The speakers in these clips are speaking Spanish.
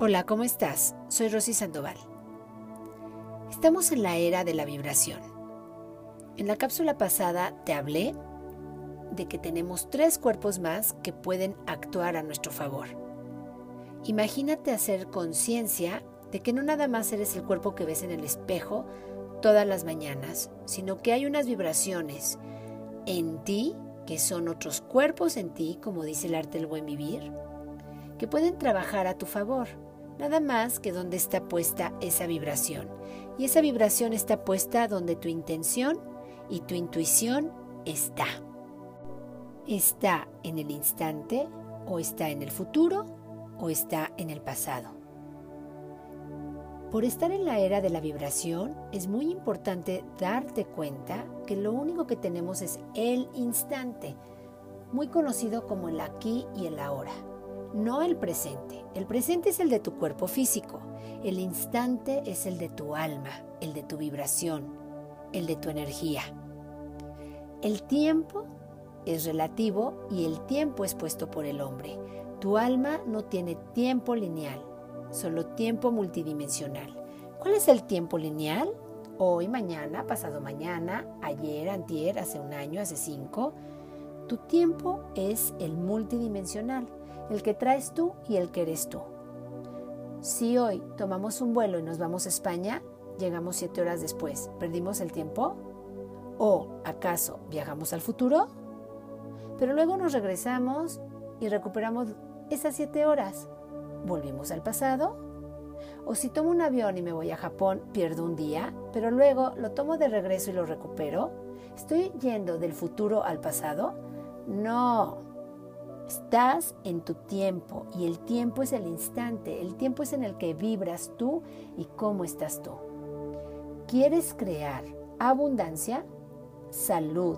Hola, ¿cómo estás? Soy Rosy Sandoval. Estamos en la era de la vibración. En la cápsula pasada te hablé de que tenemos tres cuerpos más que pueden actuar a nuestro favor. Imagínate hacer conciencia de que no nada más eres el cuerpo que ves en el espejo todas las mañanas, sino que hay unas vibraciones en ti, que son otros cuerpos en ti, como dice el arte del buen vivir, que pueden trabajar a tu favor nada más que donde está puesta esa vibración. Y esa vibración está puesta donde tu intención y tu intuición está. Está en el instante o está en el futuro o está en el pasado. Por estar en la era de la vibración, es muy importante darte cuenta que lo único que tenemos es el instante, muy conocido como el aquí y el ahora no el presente. El presente es el de tu cuerpo físico, el instante es el de tu alma, el de tu vibración, el de tu energía. El tiempo es relativo y el tiempo es puesto por el hombre. Tu alma no tiene tiempo lineal, solo tiempo multidimensional. ¿Cuál es el tiempo lineal? Hoy, mañana, pasado mañana, ayer, antier, hace un año, hace cinco. Tu tiempo es el multidimensional el que traes tú y el que eres tú. Si hoy tomamos un vuelo y nos vamos a España, llegamos siete horas después, ¿perdimos el tiempo? ¿O acaso viajamos al futuro? Pero luego nos regresamos y recuperamos esas siete horas. ¿Volvimos al pasado? O si tomo un avión y me voy a Japón, pierdo un día, pero luego lo tomo de regreso y lo recupero. ¿Estoy yendo del futuro al pasado? No, Estás en tu tiempo y el tiempo es el instante, el tiempo es en el que vibras tú y cómo estás tú. ¿Quieres crear abundancia, salud,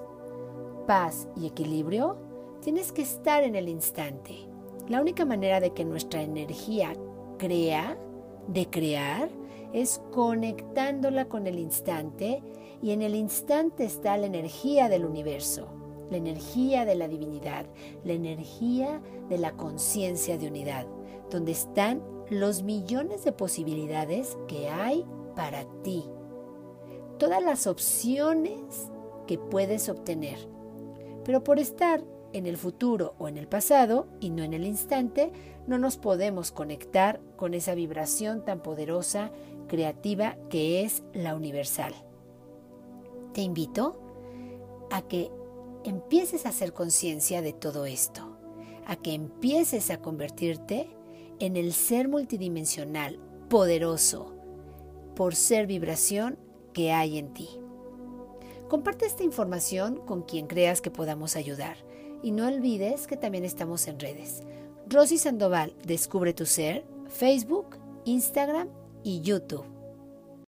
paz y equilibrio? Tienes que estar en el instante. La única manera de que nuestra energía crea, de crear, es conectándola con el instante y en el instante está la energía del universo la energía de la divinidad, la energía de la conciencia de unidad, donde están los millones de posibilidades que hay para ti, todas las opciones que puedes obtener. Pero por estar en el futuro o en el pasado y no en el instante, no nos podemos conectar con esa vibración tan poderosa, creativa que es la universal. Te invito a que empieces a hacer conciencia de todo esto, a que empieces a convertirte en el ser multidimensional, poderoso, por ser vibración que hay en ti. Comparte esta información con quien creas que podamos ayudar y no olvides que también estamos en redes. Rosy Sandoval, Descubre tu Ser, Facebook, Instagram y YouTube.